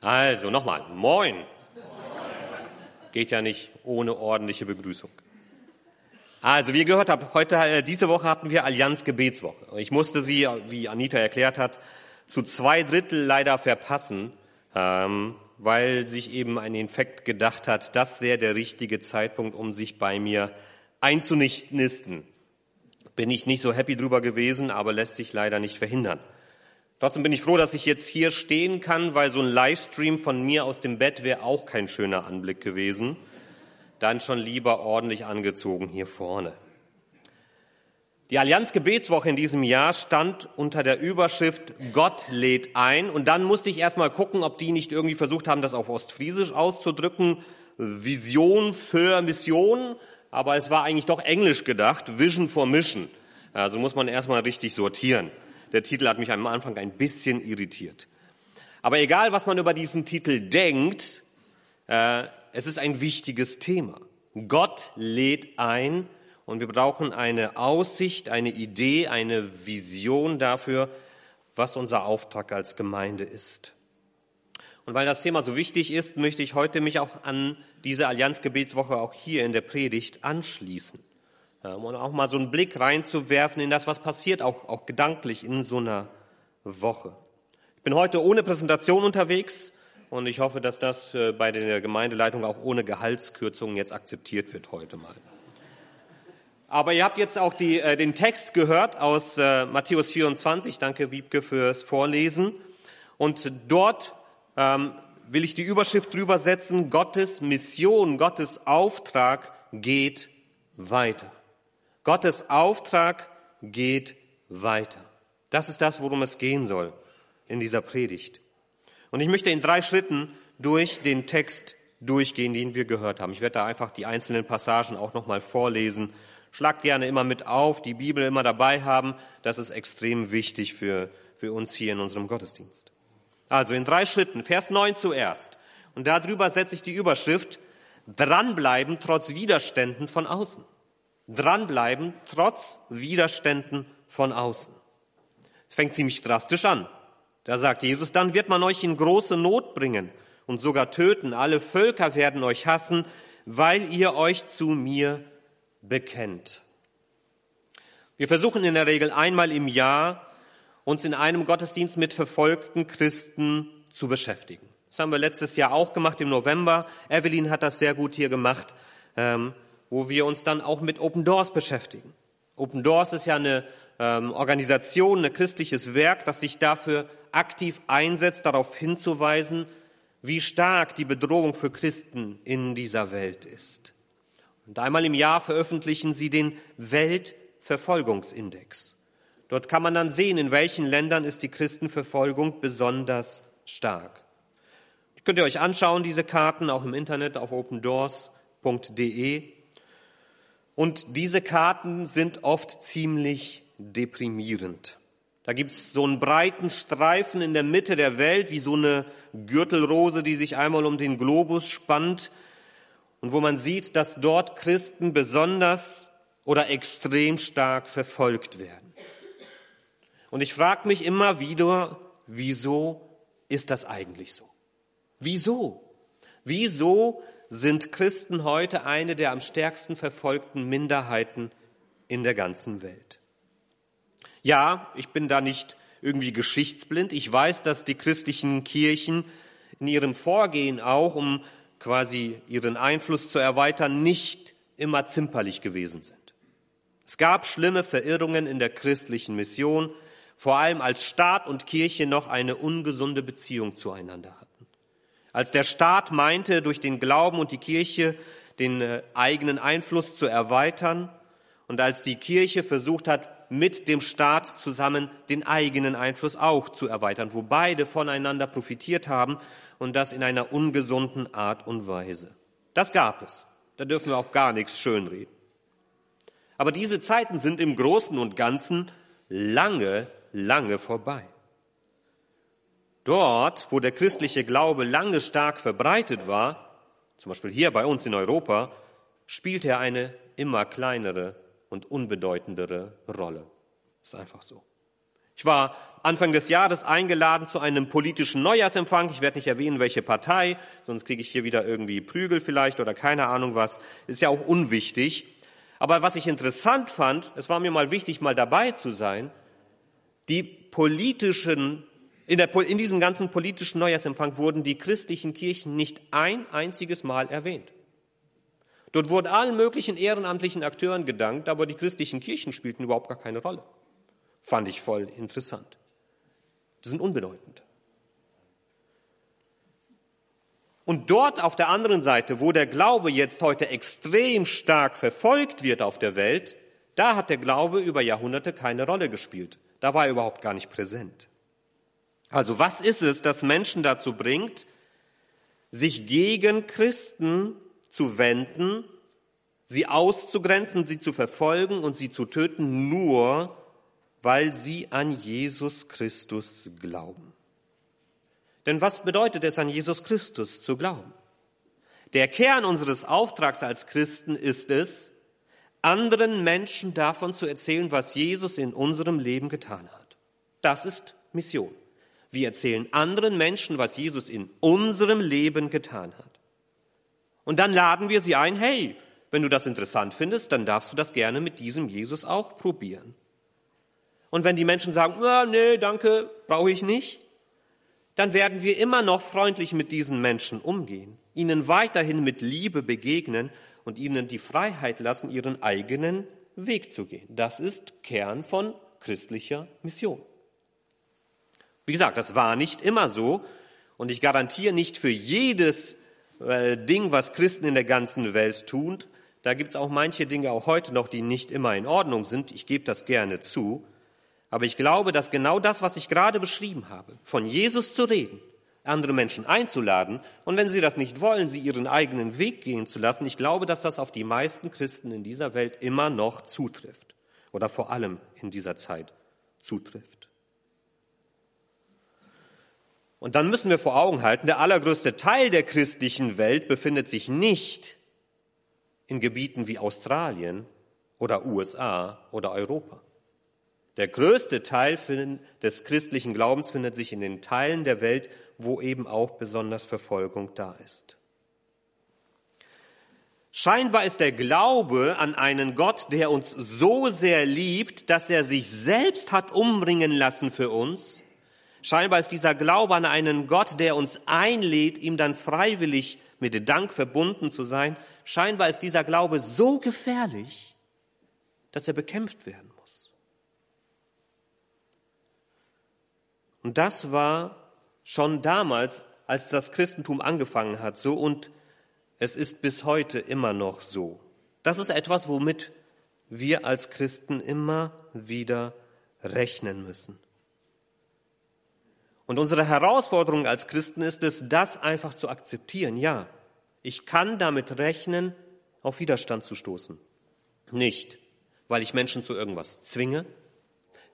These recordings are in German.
Also nochmal, moin. Geht ja nicht ohne ordentliche Begrüßung. Also, wie ihr gehört habt, heute, äh, diese Woche hatten wir Allianz Gebetswoche. Ich musste sie, wie Anita erklärt hat, zu zwei Drittel leider verpassen, ähm, weil sich eben ein Infekt gedacht hat, das wäre der richtige Zeitpunkt, um sich bei mir einzunisten. Bin ich nicht so happy drüber gewesen, aber lässt sich leider nicht verhindern. Trotzdem bin ich froh, dass ich jetzt hier stehen kann, weil so ein Livestream von mir aus dem Bett wäre auch kein schöner Anblick gewesen. Dann schon lieber ordentlich angezogen hier vorne. Die Allianz Gebetswoche in diesem Jahr stand unter der Überschrift Gott lädt ein. Und dann musste ich erstmal gucken, ob die nicht irgendwie versucht haben, das auf Ostfriesisch auszudrücken. Vision für Mission. Aber es war eigentlich doch Englisch gedacht. Vision for Mission. Also muss man erstmal richtig sortieren. Der Titel hat mich am Anfang ein bisschen irritiert. Aber egal, was man über diesen Titel denkt, äh, es ist ein wichtiges Thema. Gott lädt ein und wir brauchen eine Aussicht, eine Idee, eine Vision dafür, was unser Auftrag als Gemeinde ist. Und weil das Thema so wichtig ist, möchte ich heute mich auch an diese Allianzgebetswoche auch hier in der Predigt anschließen und auch mal so einen Blick reinzuwerfen in das, was passiert, auch, auch gedanklich in so einer Woche. Ich bin heute ohne Präsentation unterwegs und ich hoffe, dass das äh, bei der Gemeindeleitung auch ohne Gehaltskürzungen jetzt akzeptiert wird heute mal. Aber ihr habt jetzt auch die, äh, den Text gehört aus äh, Matthäus 24. Danke, Wiebke, fürs Vorlesen. Und dort ähm, will ich die Überschrift drüber setzen, Gottes Mission, Gottes Auftrag geht weiter. Gottes Auftrag geht weiter. Das ist das, worum es gehen soll in dieser Predigt. Und ich möchte in drei Schritten durch den Text durchgehen, den wir gehört haben. Ich werde da einfach die einzelnen Passagen auch nochmal vorlesen. Schlagt gerne immer mit auf, die Bibel immer dabei haben. Das ist extrem wichtig für, für uns hier in unserem Gottesdienst. Also in drei Schritten. Vers 9 zuerst. Und darüber setze ich die Überschrift, dranbleiben trotz Widerständen von außen dranbleiben, trotz Widerständen von außen. Fängt ziemlich drastisch an. Da sagt Jesus, dann wird man euch in große Not bringen und sogar töten. Alle Völker werden euch hassen, weil ihr euch zu mir bekennt. Wir versuchen in der Regel einmal im Jahr, uns in einem Gottesdienst mit verfolgten Christen zu beschäftigen. Das haben wir letztes Jahr auch gemacht im November. Evelyn hat das sehr gut hier gemacht. Ähm, wo wir uns dann auch mit Open Doors beschäftigen. Open Doors ist ja eine ähm, Organisation, ein christliches Werk, das sich dafür aktiv einsetzt, darauf hinzuweisen, wie stark die Bedrohung für Christen in dieser Welt ist. Und einmal im Jahr veröffentlichen sie den Weltverfolgungsindex. Dort kann man dann sehen, in welchen Ländern ist die Christenverfolgung besonders stark. Könnt ihr euch anschauen, diese Karten, auch im Internet auf opendoors.de. Und diese Karten sind oft ziemlich deprimierend. Da gibt's so einen breiten Streifen in der Mitte der Welt, wie so eine Gürtelrose, die sich einmal um den Globus spannt und wo man sieht, dass dort Christen besonders oder extrem stark verfolgt werden. Und ich frage mich immer wieder, wieso ist das eigentlich so? Wieso? Wieso sind Christen heute eine der am stärksten verfolgten Minderheiten in der ganzen Welt. Ja, ich bin da nicht irgendwie geschichtsblind. Ich weiß, dass die christlichen Kirchen in ihrem Vorgehen auch, um quasi ihren Einfluss zu erweitern, nicht immer zimperlich gewesen sind. Es gab schlimme Verirrungen in der christlichen Mission, vor allem als Staat und Kirche noch eine ungesunde Beziehung zueinander hatten. Als der Staat meinte, durch den Glauben und die Kirche den äh, eigenen Einfluss zu erweitern und als die Kirche versucht hat, mit dem Staat zusammen den eigenen Einfluss auch zu erweitern, wo beide voneinander profitiert haben und das in einer ungesunden Art und Weise. Das gab es. Da dürfen wir auch gar nichts schönreden. Aber diese Zeiten sind im Großen und Ganzen lange, lange vorbei. Dort, wo der christliche Glaube lange stark verbreitet war, zum Beispiel hier bei uns in Europa, spielt er eine immer kleinere und unbedeutendere Rolle. Ist einfach so. Ich war Anfang des Jahres eingeladen zu einem politischen Neujahrsempfang. Ich werde nicht erwähnen, welche Partei, sonst kriege ich hier wieder irgendwie Prügel vielleicht oder keine Ahnung was. Ist ja auch unwichtig. Aber was ich interessant fand, es war mir mal wichtig, mal dabei zu sein, die politischen, in, der, in diesem ganzen politischen Neujahrsempfang wurden die christlichen Kirchen nicht ein einziges Mal erwähnt. Dort wurden allen möglichen ehrenamtlichen Akteuren gedankt, aber die christlichen Kirchen spielten überhaupt gar keine Rolle. Fand ich voll interessant. Die sind unbedeutend. Und dort auf der anderen Seite, wo der Glaube jetzt heute extrem stark verfolgt wird auf der Welt, da hat der Glaube über Jahrhunderte keine Rolle gespielt. Da war er überhaupt gar nicht präsent. Also was ist es, das Menschen dazu bringt, sich gegen Christen zu wenden, sie auszugrenzen, sie zu verfolgen und sie zu töten, nur weil sie an Jesus Christus glauben. Denn was bedeutet es, an Jesus Christus zu glauben? Der Kern unseres Auftrags als Christen ist es, anderen Menschen davon zu erzählen, was Jesus in unserem Leben getan hat. Das ist Mission. Wir erzählen anderen Menschen, was Jesus in unserem Leben getan hat. Und dann laden wir sie ein, hey, wenn du das interessant findest, dann darfst du das gerne mit diesem Jesus auch probieren. Und wenn die Menschen sagen, ah, nee, danke, brauche ich nicht, dann werden wir immer noch freundlich mit diesen Menschen umgehen, ihnen weiterhin mit Liebe begegnen und ihnen die Freiheit lassen, ihren eigenen Weg zu gehen. Das ist Kern von christlicher Mission. Wie gesagt, das war nicht immer so und ich garantiere nicht für jedes äh, Ding, was Christen in der ganzen Welt tun. Da gibt es auch manche Dinge auch heute noch, die nicht immer in Ordnung sind. Ich gebe das gerne zu. Aber ich glaube, dass genau das, was ich gerade beschrieben habe, von Jesus zu reden, andere Menschen einzuladen und wenn sie das nicht wollen, sie ihren eigenen Weg gehen zu lassen, ich glaube, dass das auf die meisten Christen in dieser Welt immer noch zutrifft oder vor allem in dieser Zeit zutrifft. Und dann müssen wir vor Augen halten, der allergrößte Teil der christlichen Welt befindet sich nicht in Gebieten wie Australien oder USA oder Europa. Der größte Teil des christlichen Glaubens findet sich in den Teilen der Welt, wo eben auch besonders Verfolgung da ist. Scheinbar ist der Glaube an einen Gott, der uns so sehr liebt, dass er sich selbst hat umbringen lassen für uns. Scheinbar ist dieser Glaube an einen Gott, der uns einlädt, ihm dann freiwillig mit Dank verbunden zu sein. Scheinbar ist dieser Glaube so gefährlich, dass er bekämpft werden Und das war schon damals, als das Christentum angefangen hat, so und es ist bis heute immer noch so. Das ist etwas, womit wir als Christen immer wieder rechnen müssen. Und unsere Herausforderung als Christen ist es, das einfach zu akzeptieren. Ja, ich kann damit rechnen, auf Widerstand zu stoßen. Nicht, weil ich Menschen zu irgendwas zwinge,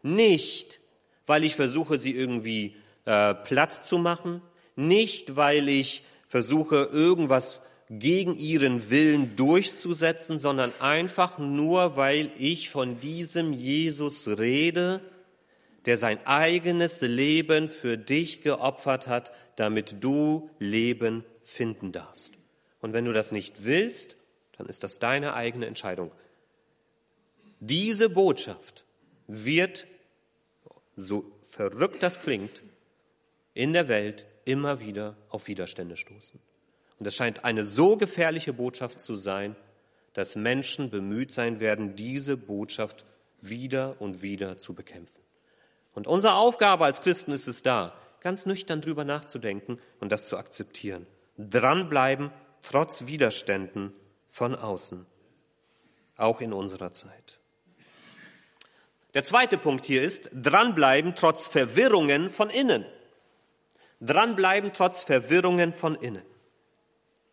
nicht, weil ich versuche, sie irgendwie äh, platt zu machen, nicht weil ich versuche, irgendwas gegen ihren Willen durchzusetzen, sondern einfach nur, weil ich von diesem Jesus rede, der sein eigenes Leben für dich geopfert hat, damit du Leben finden darfst. Und wenn du das nicht willst, dann ist das deine eigene Entscheidung. Diese Botschaft wird so verrückt das klingt, in der Welt immer wieder auf Widerstände stoßen. Und es scheint eine so gefährliche Botschaft zu sein, dass Menschen bemüht sein werden, diese Botschaft wieder und wieder zu bekämpfen. Und unsere Aufgabe als Christen ist es da, ganz nüchtern drüber nachzudenken und das zu akzeptieren. Dranbleiben, trotz Widerständen von außen. Auch in unserer Zeit. Der zweite Punkt hier ist, dranbleiben trotz Verwirrungen von innen. Dranbleiben trotz Verwirrungen von innen.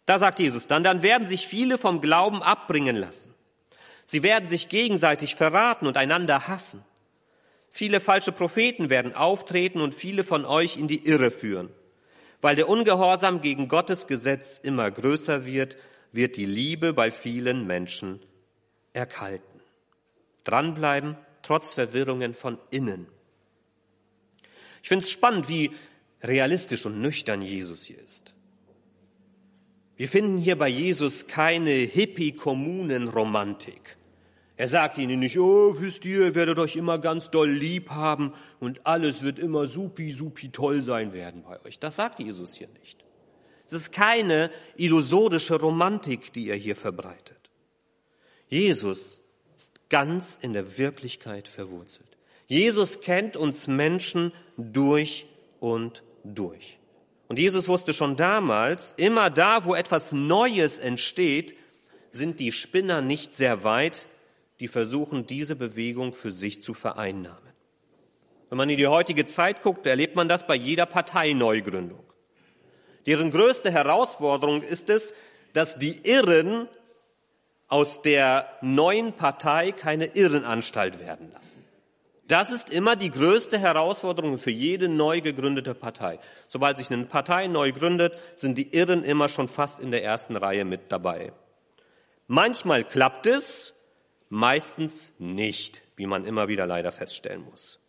Da sagt Jesus dann, dann werden sich viele vom Glauben abbringen lassen. Sie werden sich gegenseitig verraten und einander hassen. Viele falsche Propheten werden auftreten und viele von euch in die Irre führen. Weil der Ungehorsam gegen Gottes Gesetz immer größer wird, wird die Liebe bei vielen Menschen erkalten. Dranbleiben trotz Verwirrungen von innen. Ich finde es spannend, wie realistisch und nüchtern Jesus hier ist. Wir finden hier bei Jesus keine Hippie-Kommunen-Romantik. Er sagt ihnen nicht, oh, wisst ihr, ihr werdet euch immer ganz doll lieb haben und alles wird immer supi, supi toll sein werden bei euch. Das sagt Jesus hier nicht. Es ist keine illusorische Romantik, die er hier verbreitet. Jesus ist ganz in der Wirklichkeit verwurzelt. Jesus kennt uns Menschen durch und durch. Und Jesus wusste schon damals, immer da, wo etwas Neues entsteht, sind die Spinner nicht sehr weit, die versuchen, diese Bewegung für sich zu vereinnahmen. Wenn man in die heutige Zeit guckt, erlebt man das bei jeder Parteineugründung. Deren größte Herausforderung ist es, dass die Irren aus der neuen Partei keine Irrenanstalt werden lassen. Das ist immer die größte Herausforderung für jede neu gegründete Partei. Sobald sich eine Partei neu gründet, sind die Irren immer schon fast in der ersten Reihe mit dabei. Manchmal klappt es, meistens nicht, wie man immer wieder leider feststellen muss.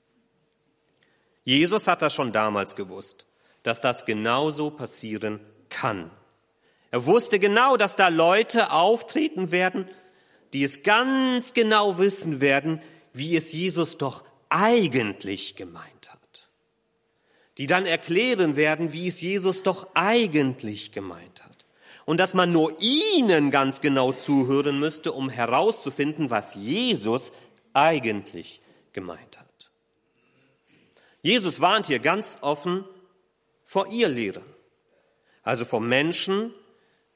Jesus hat das schon damals gewusst, dass das genauso passieren kann. Er wusste genau, dass da Leute auftreten werden, die es ganz genau wissen werden, wie es Jesus doch eigentlich gemeint hat. Die dann erklären werden, wie es Jesus doch eigentlich gemeint hat. Und dass man nur ihnen ganz genau zuhören müsste, um herauszufinden, was Jesus eigentlich gemeint hat. Jesus warnt hier ganz offen vor ihr Lehren, also vor Menschen,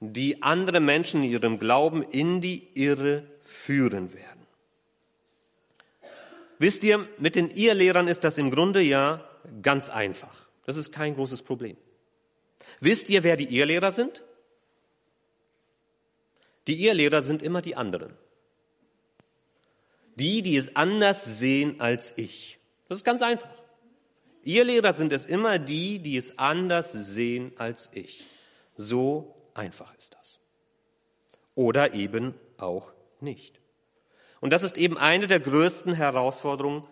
die andere Menschen in ihrem Glauben in die Irre führen werden. Wisst ihr, mit den Irrlehrern ist das im Grunde ja ganz einfach. Das ist kein großes Problem. Wisst ihr, wer die Irrlehrer sind? Die Irrlehrer sind immer die anderen. Die, die es anders sehen als ich. Das ist ganz einfach. Irrlehrer sind es immer die, die es anders sehen als ich. So einfach ist das. Oder eben auch nicht. Und das ist eben eine der größten Herausforderungen,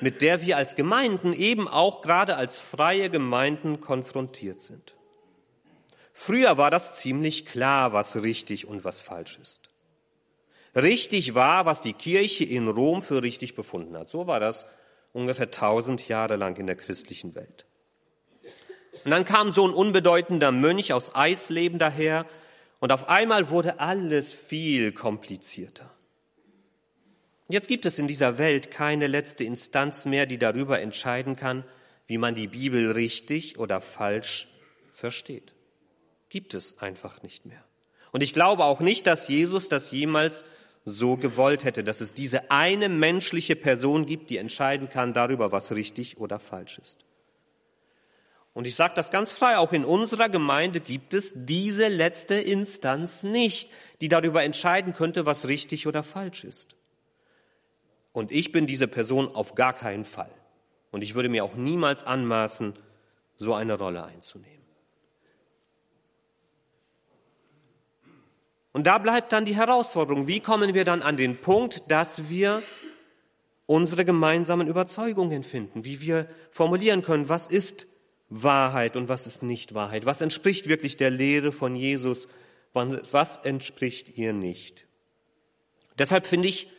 mit der wir als Gemeinden, eben auch gerade als freie Gemeinden konfrontiert sind. Früher war das ziemlich klar, was richtig und was falsch ist. Richtig war, was die Kirche in Rom für richtig befunden hat. So war das ungefähr tausend Jahre lang in der christlichen Welt. Und dann kam so ein unbedeutender Mönch aus Eisleben daher und auf einmal wurde alles viel komplizierter. Jetzt gibt es in dieser Welt keine letzte Instanz mehr, die darüber entscheiden kann, wie man die Bibel richtig oder falsch versteht. Gibt es einfach nicht mehr. Und ich glaube auch nicht, dass Jesus das jemals so gewollt hätte, dass es diese eine menschliche Person gibt, die entscheiden kann darüber, was richtig oder falsch ist. Und ich sage das ganz frei, auch in unserer Gemeinde gibt es diese letzte Instanz nicht, die darüber entscheiden könnte, was richtig oder falsch ist. Und ich bin diese Person auf gar keinen Fall. Und ich würde mir auch niemals anmaßen, so eine Rolle einzunehmen. Und da bleibt dann die Herausforderung, wie kommen wir dann an den Punkt, dass wir unsere gemeinsamen Überzeugungen finden, wie wir formulieren können, was ist Wahrheit und was ist nicht Wahrheit? Was entspricht wirklich der Lehre von Jesus? Was entspricht ihr nicht? Deshalb finde ich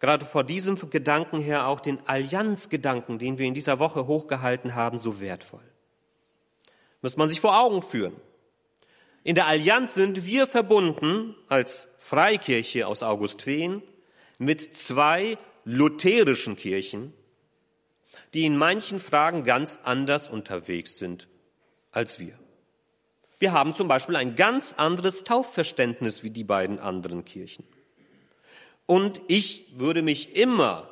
gerade vor diesem Gedanken her auch den Allianzgedanken, den wir in dieser Woche hochgehalten haben, so wertvoll. Muss man sich vor Augen führen. In der Allianz sind wir verbunden als Freikirche aus Augustwehen mit zwei lutherischen Kirchen, die in manchen Fragen ganz anders unterwegs sind als wir. Wir haben zum Beispiel ein ganz anderes Taufverständnis wie die beiden anderen Kirchen. Und ich würde mich immer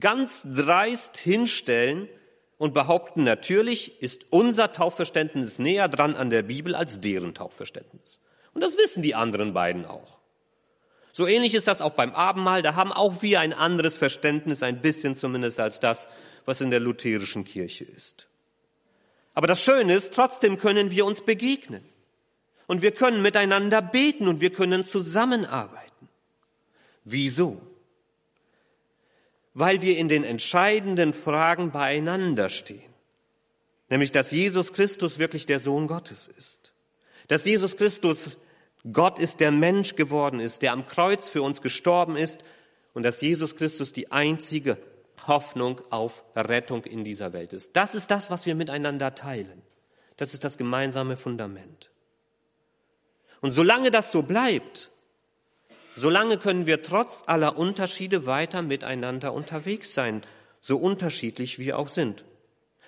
ganz dreist hinstellen und behaupten, natürlich ist unser Taufverständnis näher dran an der Bibel als deren Taufverständnis. Und das wissen die anderen beiden auch. So ähnlich ist das auch beim Abendmahl. Da haben auch wir ein anderes Verständnis, ein bisschen zumindest als das, was in der lutherischen Kirche ist. Aber das Schöne ist, trotzdem können wir uns begegnen. Und wir können miteinander beten und wir können zusammenarbeiten. Wieso? Weil wir in den entscheidenden Fragen beieinander stehen. Nämlich, dass Jesus Christus wirklich der Sohn Gottes ist. Dass Jesus Christus Gott ist, der Mensch geworden ist, der am Kreuz für uns gestorben ist und dass Jesus Christus die einzige Hoffnung auf Rettung in dieser Welt ist. Das ist das, was wir miteinander teilen. Das ist das gemeinsame Fundament. Und solange das so bleibt, solange können wir trotz aller Unterschiede weiter miteinander unterwegs sein, so unterschiedlich wir auch sind.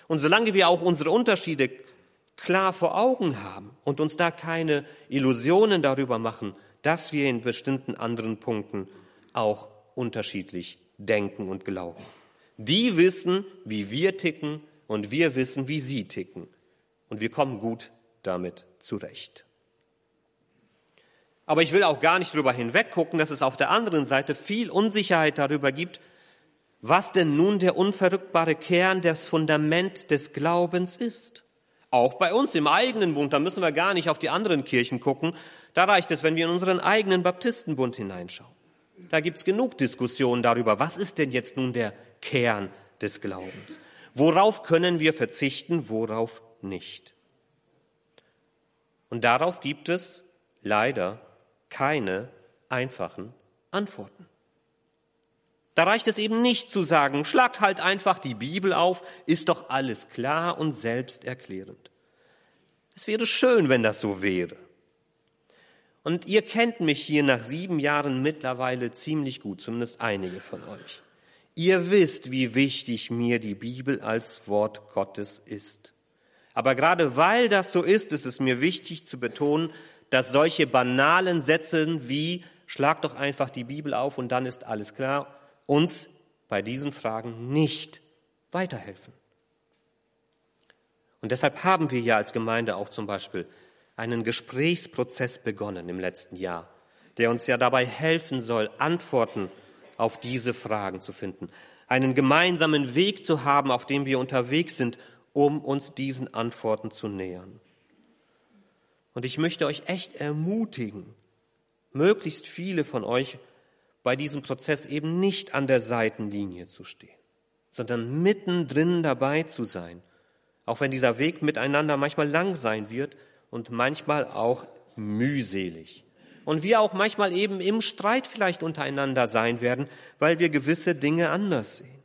Und solange wir auch unsere Unterschiede klar vor Augen haben und uns da keine Illusionen darüber machen, dass wir in bestimmten anderen Punkten auch unterschiedlich denken und glauben. Die wissen, wie wir ticken und wir wissen, wie sie ticken. Und wir kommen gut damit zurecht. Aber ich will auch gar nicht darüber hinweggucken, dass es auf der anderen Seite viel Unsicherheit darüber gibt, was denn nun der unverrückbare Kern, das Fundament des Glaubens ist. Auch bei uns im eigenen Bund, da müssen wir gar nicht auf die anderen Kirchen gucken. Da reicht es, wenn wir in unseren eigenen Baptistenbund hineinschauen. Da gibt's genug Diskussionen darüber, was ist denn jetzt nun der Kern des Glaubens? Worauf können wir verzichten, worauf nicht? Und darauf gibt es leider keine einfachen Antworten. Da reicht es eben nicht zu sagen, schlagt halt einfach die Bibel auf, ist doch alles klar und selbsterklärend. Es wäre schön, wenn das so wäre. Und ihr kennt mich hier nach sieben Jahren mittlerweile ziemlich gut, zumindest einige von euch. Ihr wisst, wie wichtig mir die Bibel als Wort Gottes ist. Aber gerade weil das so ist, ist es mir wichtig zu betonen, dass solche banalen Sätze wie schlag doch einfach die Bibel auf und dann ist alles klar uns bei diesen Fragen nicht weiterhelfen. Und deshalb haben wir ja als Gemeinde auch zum Beispiel einen Gesprächsprozess begonnen im letzten Jahr, der uns ja dabei helfen soll, Antworten auf diese Fragen zu finden, einen gemeinsamen Weg zu haben, auf dem wir unterwegs sind, um uns diesen Antworten zu nähern. Und ich möchte euch echt ermutigen, möglichst viele von euch bei diesem Prozess eben nicht an der Seitenlinie zu stehen, sondern mittendrin dabei zu sein, auch wenn dieser Weg miteinander manchmal lang sein wird und manchmal auch mühselig. Und wir auch manchmal eben im Streit vielleicht untereinander sein werden, weil wir gewisse Dinge anders sehen.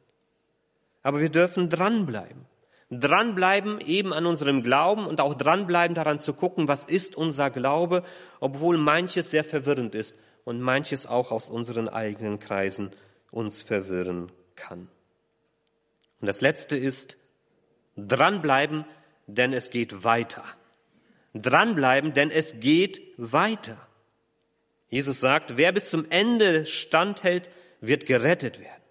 Aber wir dürfen dranbleiben. Dranbleiben eben an unserem Glauben und auch dranbleiben daran zu gucken, was ist unser Glaube, obwohl manches sehr verwirrend ist und manches auch aus unseren eigenen Kreisen uns verwirren kann. Und das Letzte ist, dranbleiben, denn es geht weiter. Dranbleiben, denn es geht weiter. Jesus sagt, wer bis zum Ende standhält, wird gerettet werden.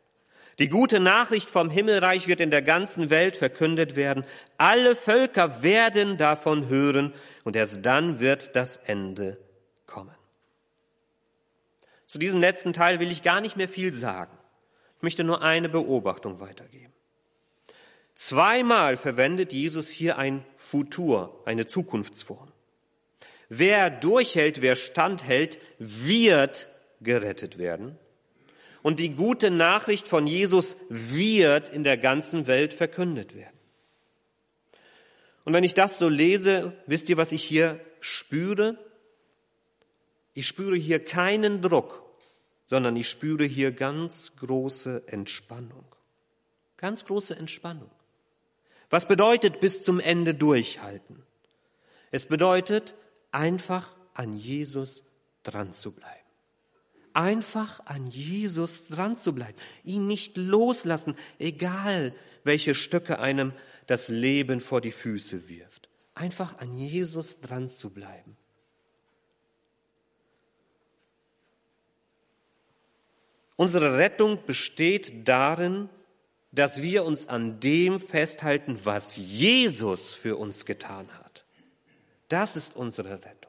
Die gute Nachricht vom Himmelreich wird in der ganzen Welt verkündet werden. Alle Völker werden davon hören und erst dann wird das Ende kommen. Zu diesem letzten Teil will ich gar nicht mehr viel sagen. Ich möchte nur eine Beobachtung weitergeben. Zweimal verwendet Jesus hier ein Futur, eine Zukunftsform. Wer durchhält, wer standhält, wird gerettet werden. Und die gute Nachricht von Jesus wird in der ganzen Welt verkündet werden. Und wenn ich das so lese, wisst ihr, was ich hier spüre? Ich spüre hier keinen Druck sondern ich spüre hier ganz große Entspannung. Ganz große Entspannung. Was bedeutet bis zum Ende durchhalten? Es bedeutet einfach an Jesus dran zu bleiben. Einfach an Jesus dran zu bleiben. Ihn nicht loslassen, egal welche Stücke einem das Leben vor die Füße wirft. Einfach an Jesus dran zu bleiben. Unsere Rettung besteht darin, dass wir uns an dem festhalten, was Jesus für uns getan hat. Das ist unsere Rettung.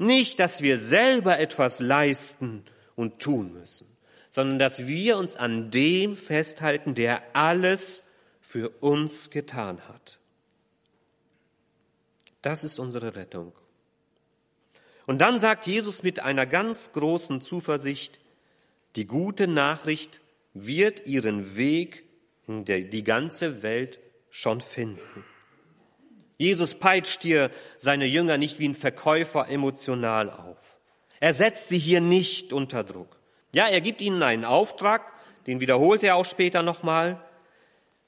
Nicht, dass wir selber etwas leisten und tun müssen, sondern dass wir uns an dem festhalten, der alles für uns getan hat. Das ist unsere Rettung. Und dann sagt Jesus mit einer ganz großen Zuversicht, die gute Nachricht wird ihren Weg in die ganze Welt schon finden. Jesus peitscht hier seine Jünger nicht wie ein Verkäufer emotional auf. Er setzt sie hier nicht unter Druck. Ja, er gibt ihnen einen Auftrag, den wiederholt er auch später nochmal.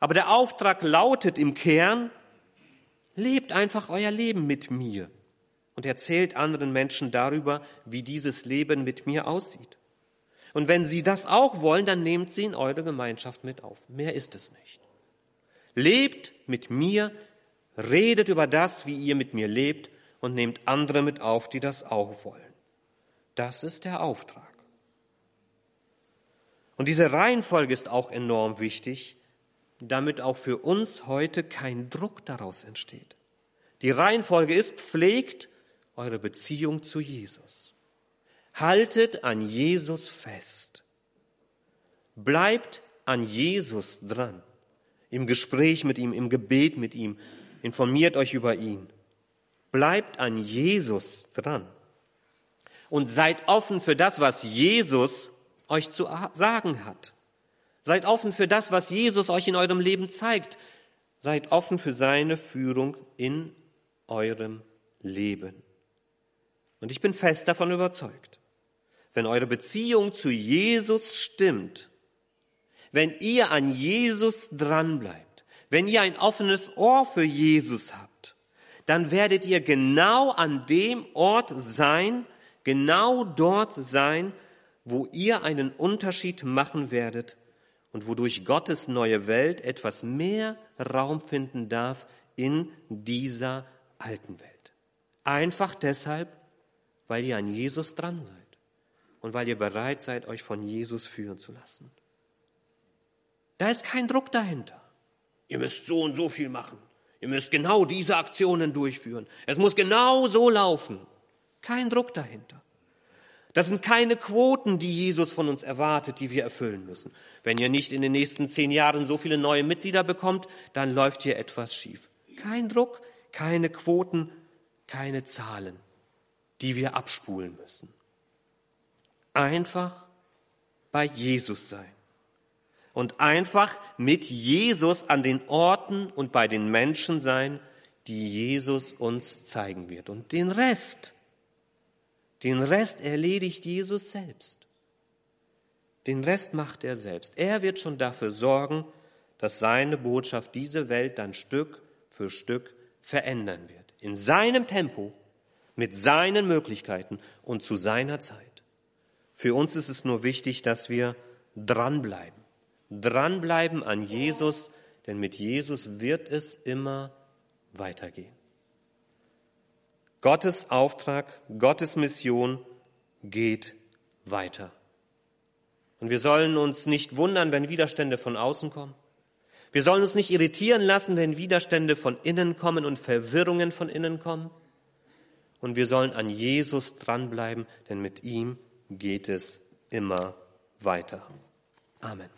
Aber der Auftrag lautet im Kern, lebt einfach euer Leben mit mir und erzählt anderen Menschen darüber, wie dieses Leben mit mir aussieht. Und wenn sie das auch wollen, dann nehmt sie in eure Gemeinschaft mit auf. Mehr ist es nicht. Lebt mit mir, redet über das, wie ihr mit mir lebt und nehmt andere mit auf, die das auch wollen. Das ist der Auftrag. Und diese Reihenfolge ist auch enorm wichtig, damit auch für uns heute kein Druck daraus entsteht. Die Reihenfolge ist, pflegt eure Beziehung zu Jesus. Haltet an Jesus fest. Bleibt an Jesus dran. Im Gespräch mit ihm, im Gebet mit ihm. Informiert euch über ihn. Bleibt an Jesus dran. Und seid offen für das, was Jesus euch zu sagen hat. Seid offen für das, was Jesus euch in eurem Leben zeigt. Seid offen für seine Führung in eurem Leben. Und ich bin fest davon überzeugt, wenn eure Beziehung zu Jesus stimmt, wenn ihr an Jesus dranbleibt, wenn ihr ein offenes Ohr für Jesus habt, dann werdet ihr genau an dem Ort sein, genau dort sein, wo ihr einen Unterschied machen werdet und wodurch Gottes neue Welt etwas mehr Raum finden darf in dieser alten Welt. Einfach deshalb, weil ihr an Jesus dran seid und weil ihr bereit seid, euch von Jesus führen zu lassen. Da ist kein Druck dahinter. Ihr müsst so und so viel machen. Ihr müsst genau diese Aktionen durchführen. Es muss genau so laufen. Kein Druck dahinter. Das sind keine Quoten, die Jesus von uns erwartet, die wir erfüllen müssen. Wenn ihr nicht in den nächsten zehn Jahren so viele neue Mitglieder bekommt, dann läuft hier etwas schief. Kein Druck, keine Quoten, keine Zahlen, die wir abspulen müssen. Einfach bei Jesus sein. Und einfach mit Jesus an den Orten und bei den Menschen sein, die Jesus uns zeigen wird. Und den Rest, den Rest erledigt Jesus selbst. Den Rest macht er selbst. Er wird schon dafür sorgen, dass seine Botschaft diese Welt dann Stück für Stück verändern wird. In seinem Tempo, mit seinen Möglichkeiten und zu seiner Zeit. Für uns ist es nur wichtig, dass wir dranbleiben. Dranbleiben an Jesus, denn mit Jesus wird es immer weitergehen. Gottes Auftrag, Gottes Mission geht weiter. Und wir sollen uns nicht wundern, wenn Widerstände von außen kommen. Wir sollen uns nicht irritieren lassen, wenn Widerstände von innen kommen und Verwirrungen von innen kommen. Und wir sollen an Jesus dranbleiben, denn mit ihm geht es immer weiter. Amen.